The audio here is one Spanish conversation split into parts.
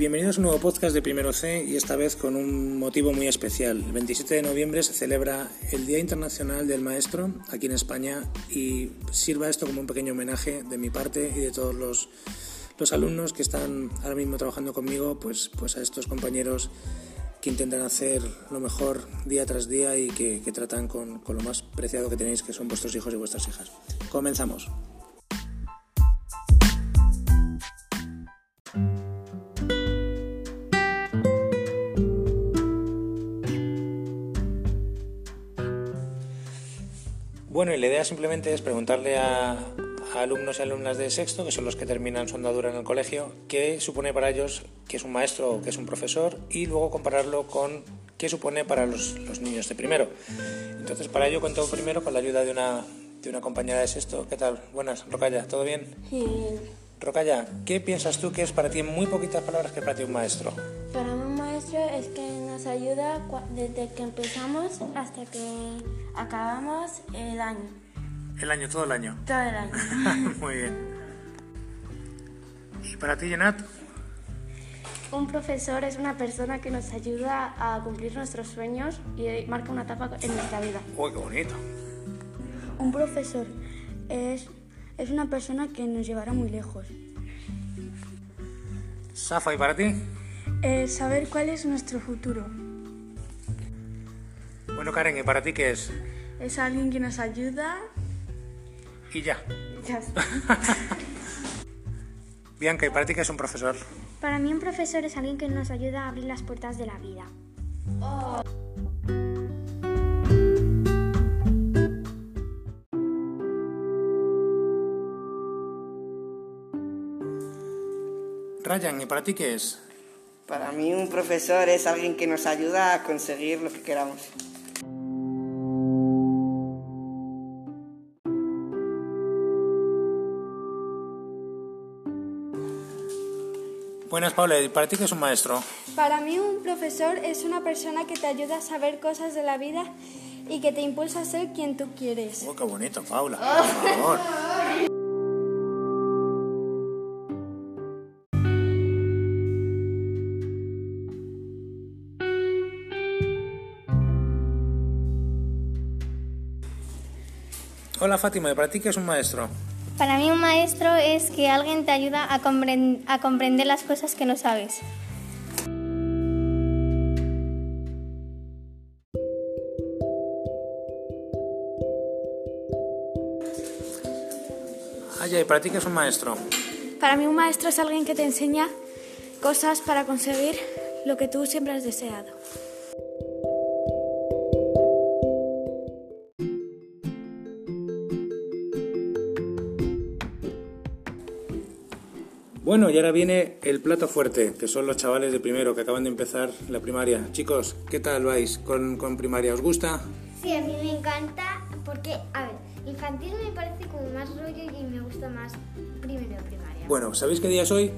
Bienvenidos a un nuevo podcast de Primero C y esta vez con un motivo muy especial. El 27 de noviembre se celebra el Día Internacional del Maestro aquí en España y sirva esto como un pequeño homenaje de mi parte y de todos los, los alumnos que están ahora mismo trabajando conmigo, pues, pues a estos compañeros que intentan hacer lo mejor día tras día y que, que tratan con, con lo más preciado que tenéis, que son vuestros hijos y vuestras hijas. Comenzamos. Bueno, y la idea simplemente es preguntarle a, a alumnos y alumnas de sexto, que son los que terminan su andadura en el colegio, qué supone para ellos qué es un maestro o qué es un profesor y luego compararlo con qué supone para los, los niños de primero. Entonces, para ello cuento primero con la ayuda de una, de una compañera de sexto. ¿Qué tal? Buenas, Rocalla, ¿todo bien? Sí. Rocalla, ¿qué piensas tú que es para ti en muy poquitas palabras que para ti un maestro? Para maestro es que nos ayuda desde que empezamos hasta que acabamos el año, El año, todo el año. todo el año. muy bien. ¿Y para ti, Jenat? Un profesor es una persona que nos ayuda a cumplir nuestros sueños y marca una etapa en nuestra vida. Uy, qué bonito. Un profesor es, es una persona que nos llevará muy lejos. Safa, ¿y para ti? Eh, saber cuál es nuestro futuro. Bueno, Karen, ¿y para ti qué es? Es alguien que nos ayuda. Y ya. Ya está. Bianca, ¿y para ti qué es un profesor? Para mí un profesor es alguien que nos ayuda a abrir las puertas de la vida. Ryan, ¿y para ti qué es? Para mí un profesor es alguien que nos ayuda a conseguir lo que queramos. Buenas, Paula, ¿y para ti qué es un maestro? Para mí un profesor es una persona que te ayuda a saber cosas de la vida y que te impulsa a ser quien tú quieres. Oh, qué bonito, Paula. Por favor. Hola Fátima, ¿y para ti qué es un maestro? Para mí un maestro es que alguien te ayuda a, compren- a comprender las cosas que no sabes. Aya, ¿y para ti qué es un maestro? Para mí un maestro es alguien que te enseña cosas para conseguir lo que tú siempre has deseado. Bueno, y ahora viene el plato fuerte, que son los chavales de primero que acaban de empezar la primaria. Chicos, ¿qué tal vais con, con primaria? ¿Os gusta? Sí, a mí me encanta porque, a ver, infantil me parece como más rollo y me gusta más primero de primaria. Bueno, ¿sabéis qué día es hoy?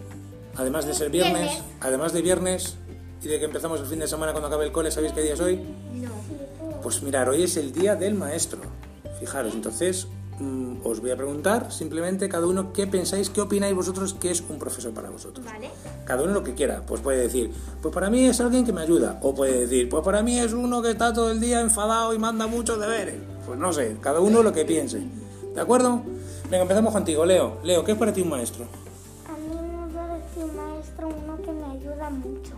Además de ser viernes, Viernes. además de viernes y de que empezamos el fin de semana cuando acabe el cole, ¿sabéis qué día es hoy? No. Pues mirar, hoy es el día del maestro. Fijaros, entonces mm, os voy a preguntar simplemente cada uno qué pensáis, qué opináis vosotros que es un profesor para vosotros. Vale. Cada uno lo que quiera, pues puede decir, pues para mí es alguien que me ayuda, o puede decir, pues para mí es uno que está todo el día enfadado y manda muchos deberes. Pues no sé, cada uno lo que piense. ¿De acuerdo? Venga, empezamos contigo, Leo. Leo, ¿qué es para ti un maestro? A mí me parece un maestro uno que me ayuda mucho.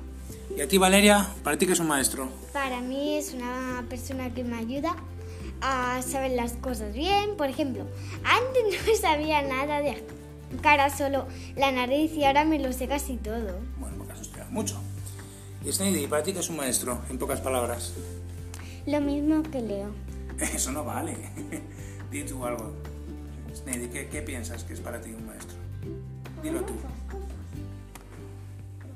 Y a ti, Valeria, ¿para ti qué es un maestro? Para mí es una persona que me ayuda a saber las cosas bien. Por ejemplo, antes no sabía nada de cara, solo la nariz y ahora me lo sé casi todo. Bueno, porque has estudiado mucho. Y Sneidy, ¿para ti qué es un maestro? En pocas palabras. Lo mismo que Leo. Eso no vale. Di tú algo. Sneidy, ¿qué, ¿qué piensas que es para ti un maestro? Dilo tú.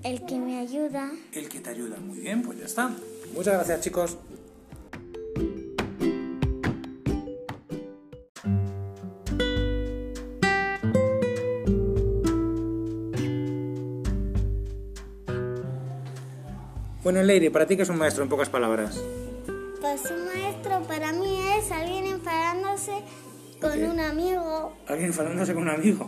El que me ayuda. El que te ayuda. Muy bien, pues ya está. Muchas gracias, chicos. Bueno, Lady, ¿para ti qué es un maestro en pocas palabras? Pues un maestro para mí es alguien enfadándose con Ok. un amigo. ¿Alguien enfadándose con un amigo?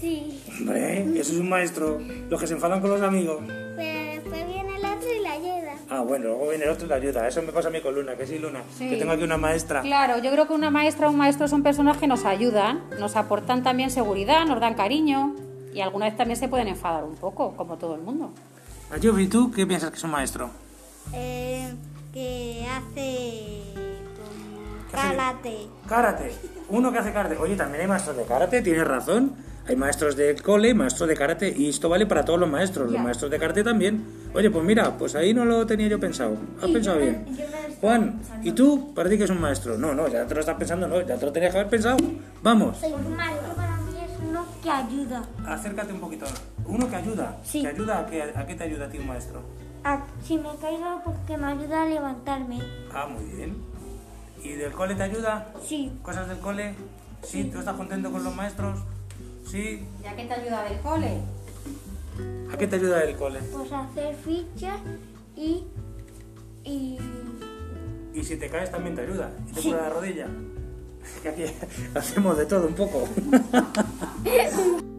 Sí. Hombre, eso es un maestro. Los que se enfadan con los amigos. Pero después viene el otro y la ayuda. Ah, bueno, luego viene el otro y le ayuda. Eso me pasa a mí con Luna, que sí, Luna. Sí. Que tengo aquí una maestra. Claro, yo creo que una maestra o un maestro son personas que nos ayudan, nos aportan también seguridad, nos dan cariño y alguna vez también se pueden enfadar un poco, como todo el mundo. Ayubi, ¿y tú qué piensas que es un maestro? Eh, que hace karate. Karate. Uno que hace karate. Oye, también hay maestros de karate, tienes razón. Hay maestros de cole, maestros de karate, y esto vale para todos los maestros, los maestros de karate también. Oye, pues mira, pues ahí no lo tenía yo pensado. Has pensado bien. Juan, ¿y tú? ¿Para ti que es un maestro? No, no, ya te lo estás pensando, no, ya te lo tenías que haber pensado. Vamos, Un maestro para mí es uno que ayuda. acércate un poquito. Uno que ayuda. Sí. ¿Que ayuda a qué, a qué te ayuda a ti un maestro? Ah, si me caigo, porque me ayuda a levantarme. Ah, muy bien. ¿Y del cole te ayuda? Sí. ¿Cosas del cole? ¿Sí? ¿Tú estás contento con los maestros? ¿Sí? ¿Ya que te ayuda del cole? ¿A qué te ayuda el cole? Pues hacer fichas y. y. Y si te caes también te ayuda. ¿Y te cura la rodilla? Que aquí hacemos de todo un poco.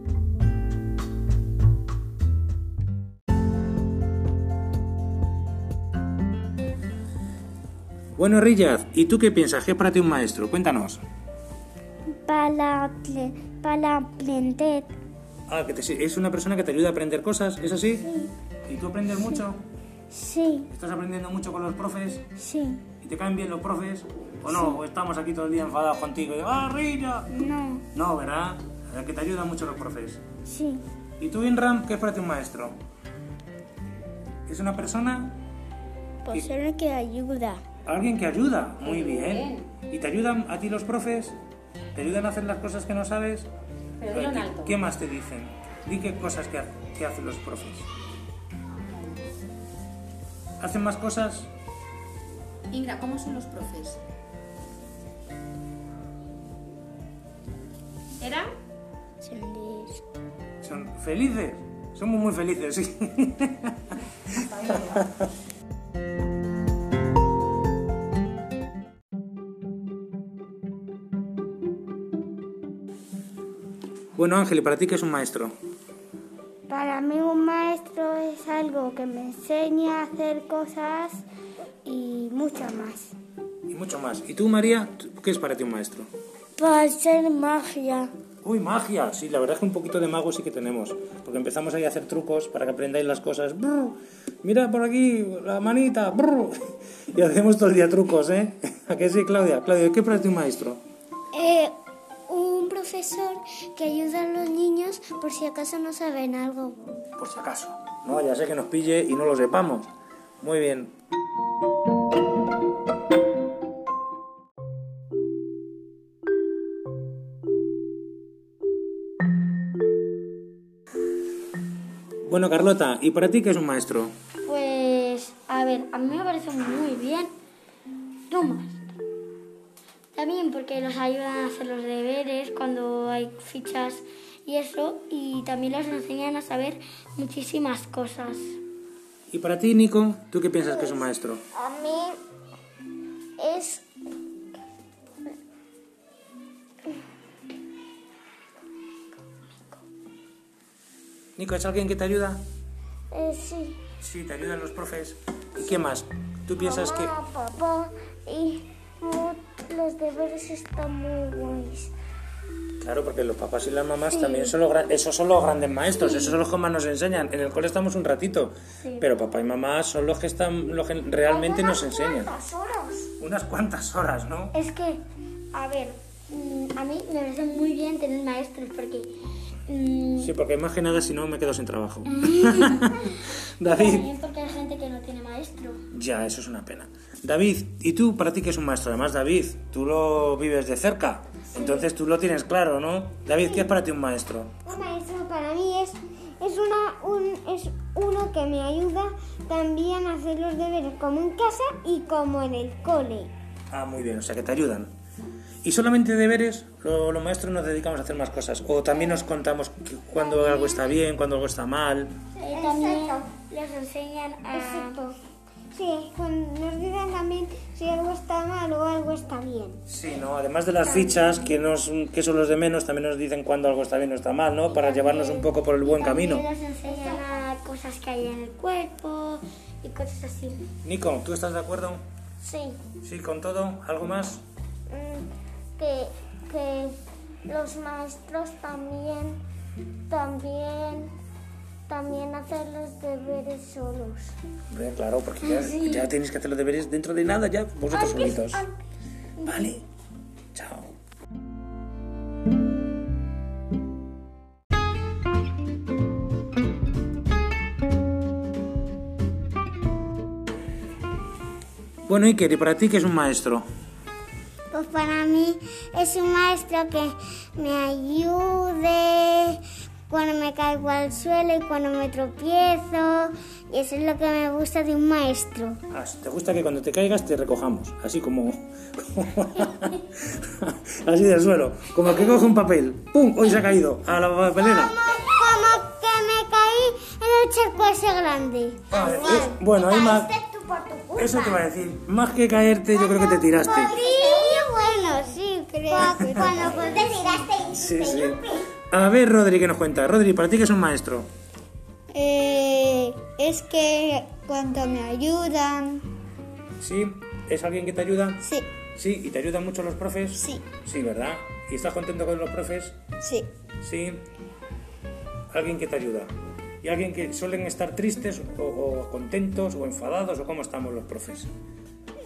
Bueno, Riyad, ¿y tú qué piensas? ¿Qué es para ti un maestro? Cuéntanos. para, para aprender. Ah, que te- es una persona que te ayuda a aprender cosas, ¿es así? ¿Y tú aprendes mucho? Sí, ¿Estás aprendiendo mucho con los profes? sí. ¿Y te caen bien los profes? ¿O no? ¿O estamos aquí todo el día enfadados contigo? Y, ¡Ah, Rilla! No, No, ¿verdad? Que te ayudan mucho los profes. sí. ¿Y tú, Inram, qué es para ti un maestro? ¿Es una persona? Pues el que ayuda. Alguien que ayuda. Muy bien. ¿Y te ayudan a ti los profes? ¿Te ayudan a hacer las cosas que no sabes? Pero dilo en ¿Qué- alto. ¿Qué más te dicen? Di qué cosas que hacen los profes. ¿Hacen más cosas? Ingra, ¿cómo son los profes? ¿Era? ¿Son felices? Somos muy felices, sí. Bueno, Ángel, ¿y para ti qué es un maestro? Para mí un maestro es algo que me enseña a hacer cosas y mucho más. Y mucho más. ¿Y tú, María, qué es para ti un maestro? Para hacer magia. Uy, magia. Sí, la verdad es que un poquito de mago sí que tenemos. Porque empezamos ahí a hacer trucos para que aprendáis las cosas. Brr, mira por aquí, la manita. brr. Y hacemos todo el día trucos, ¿eh? ¿A qué sí, Claudia? Claudia, ¿qué es para ti un maestro? Profesor que ayuda a los niños por si acaso no saben algo. Por si acaso. No vaya a ser que nos pille y no lo sepamos. Muy bien. Bueno, Carlota, ¿y para ti qué es un maestro? Pues, a ver, a mí me parece muy bien. No más. También porque los ayudan a hacer los deberes cuando hay fichas y eso, y también les enseñan a saber muchísimas cosas. Y para ti, Nico, ¿tú qué piensas que es un maestro? A mí es Nico, ¿es alguien que te ayuda? eh, sí, Sí, te ayudan los profes. ¿Y qué más? ¿Tú piensas que...? mamá, papá y los deberes están muy guays. Claro, porque los papás y las mamás también son los, esos son los grandes maestros, esos son los que más nos enseñan. En el cole estamos un ratito, pero papá y mamá son los que están, los que realmente nos enseñan. Unas cuantas horas, ¿no? Es que, a ver, mm, a mí me parece muy bien tener maestros porque mm, Sí, porque más que nada si no me quedo sin trabajo. David, porque gente que no tiene maestro. ya, eso es una pena. David, ¿y tú para ti qué es un maestro? Además, David, tú lo vives de cerca, entonces tú lo tienes claro, ¿no? David, ¿qué es para ti un maestro? Un maestro para mí es, es, una, un, es uno que me ayuda también a hacer los deberes como en casa y como en el cole. Ah, muy bien, o sea que te ayudan. ¿Y solamente deberes? ¿O los maestros nos dedicamos a hacer más cosas? ¿O también nos contamos cuando algo está bien, cuando algo está mal? Eh, también les enseñan a Sí, con- nos dicen también si algo está mal o algo está bien. Sí, ¿no? Además de las fichas, que, nos, que son los de menos, también nos dicen cuando algo está bien o está mal, ¿no? Para llevarnos un poco por el buen camino. Nos enseñan a cosas que hay en el cuerpo y cosas así. Nico, ¿tú estás de acuerdo? Sí, Sí, con todo. ¿Algo más? mm, que, que los maestros también, también, también hacen los deberes solos. Hombre, claro, porque ya, ya tenéis que hacer los deberes dentro de nada ya, vosotros solitos. Vale. Chao. Bueno, Iker, ¿y para ti qué es un maestro? Pues para mí es un maestro que me ayude cuando me caigo al suelo y cuando me tropiezo. Y eso es lo que me gusta de un maestro. Ah, ¿Te gusta que cuando te caigas te recojamos? Así como... como- así del suelo. Como que coge un papel. ¡Pum! Hoy se ha caído a la papelera. Como que me caí en el charco ese grande. Ah, eh, bueno, hay más... Eso te va a decir. Más que caerte, yo creo que te tiraste. Sí, bueno, sí, creo. Cuando te tiraste Sí, sí. A ver, Rodri, ¿qué nos cuenta? Rodri, ¿para ti qué es un maestro? Eh, es que cuando me ayudan. ¿Sí? ¿Es alguien que te ayuda? Sí, ¿Sí? ¿Y te ayudan mucho los profes? Sí. Sí, ¿verdad? ¿Y estás contento con los profes? sí. Sí. Alguien que te ayuda. ¿Y alguien que suelen estar tristes o, o contentos o enfadados o cómo estamos los profes?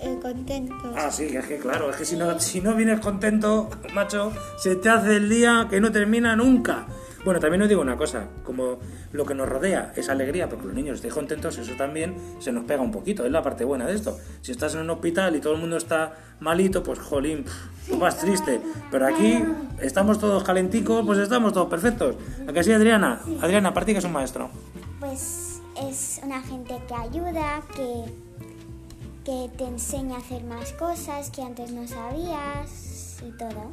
Eh, contentos. Ah, sí, es que claro, es que si no, si no vienes contento, macho, se te hace el día que no termina nunca. Bueno, también os digo una cosa, como lo que nos rodea es alegría, porque los niños estén contentos, eso también se nos pega un poquito, es la parte buena de esto. Si estás en un hospital y todo el mundo está malito, pues jolín, pff, tú vas triste. Pero aquí estamos todos calenticos, pues estamos todos perfectos. ¿A que sí, Adriana? Adriana, ¿para ti que es un maestro? Pues es una gente que ayuda, que, que te enseña a hacer más cosas que antes no sabías y todo.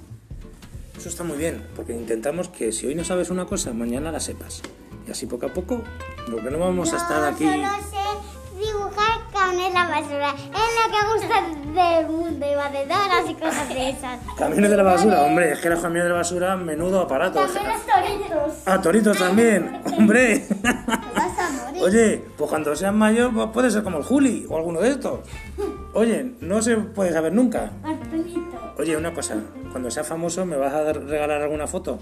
Eso está muy bien, porque intentamos que si hoy no sabes una cosa, mañana la sepas. Y así poco a poco, porque no vamos a estar aquí... Solo sé dibujar camiones la basura. Es lo que gusta del mundo y batedoras y cosas de esas. Camiones de la basura, hombre, es que los camiones de la basura, menudo aparato. También los toritos. Ah, toritos también, hombre. Oye, pues cuando seas mayor, pues puede ser como el Juli o alguno de estos. Oye, no se puede saber nunca. Oye, una cosa, cuando seas famoso, ¿me vas a regalar alguna foto?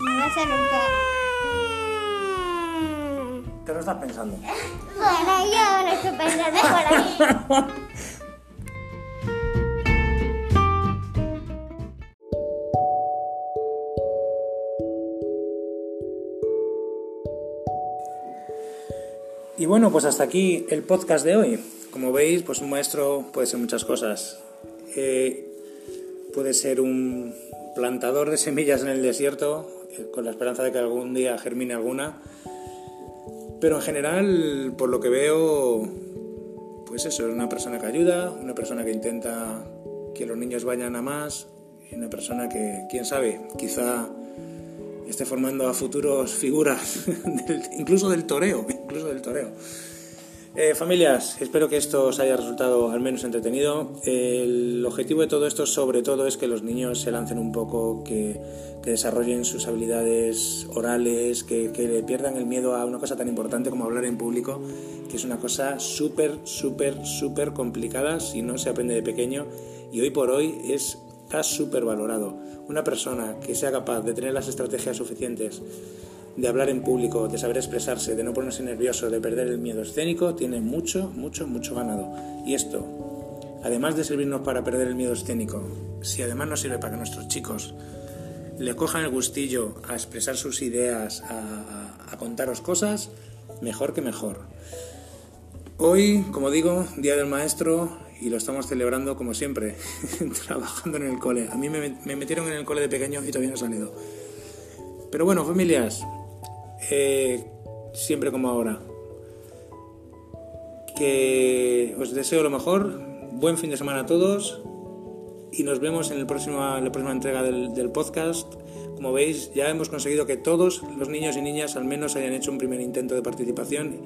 No a nunca. Te lo estás pensando. Bueno, yo lo estoy pensando por ahí. Y bueno, pues hasta aquí el podcast de hoy. Como veis, pues un maestro puede ser muchas cosas. Eh, puede ser un plantador de semillas en el desierto, eh, con la esperanza de que algún día germine alguna. Pero en general, por lo que veo, pues eso, es una persona que ayuda, una persona que intenta que los niños vayan a más, y una persona que, quién sabe, quizá esté formando a futuros figuras, incluso del toreo, incluso del toreo. Eh, familias, espero que esto os haya resultado al menos entretenido. El objetivo de todo esto, sobre todo, es que los niños se lancen un poco, que, que desarrollen sus habilidades orales, que, que le pierdan el miedo a una cosa tan importante como hablar en público, que es una cosa súper, súper, súper complicada si no se aprende de pequeño y hoy por hoy es está súper valorado. Una persona que sea capaz de tener las estrategias suficientes de hablar en público, de saber expresarse, de no ponerse nervioso, de perder el miedo escénico, tiene mucho, mucho, mucho ganado. Y esto, además de servirnos para perder el miedo escénico, si además nos sirve para que nuestros chicos le cojan el gustillo a expresar sus ideas, a, contaros cosas, mejor que mejor. Hoy, como digo, Día del Maestro y lo estamos celebrando como siempre, trabajando en el cole. A mí me, me metieron en el cole de pequeño y todavía no he salido. Pero bueno, familias, eh, siempre como ahora, que os deseo lo mejor, buen fin de semana a todos y nos vemos en el próximo, la próxima entrega del, del podcast. Como veis, ya hemos conseguido que todos los niños y niñas al menos hayan hecho un primer intento de participación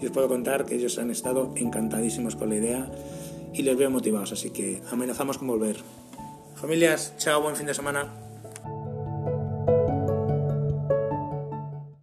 y os puedo contar que ellos han estado encantadísimos con la idea y les veo motivados, así que amenazamos con volver. Familias, chao, buen fin de semana.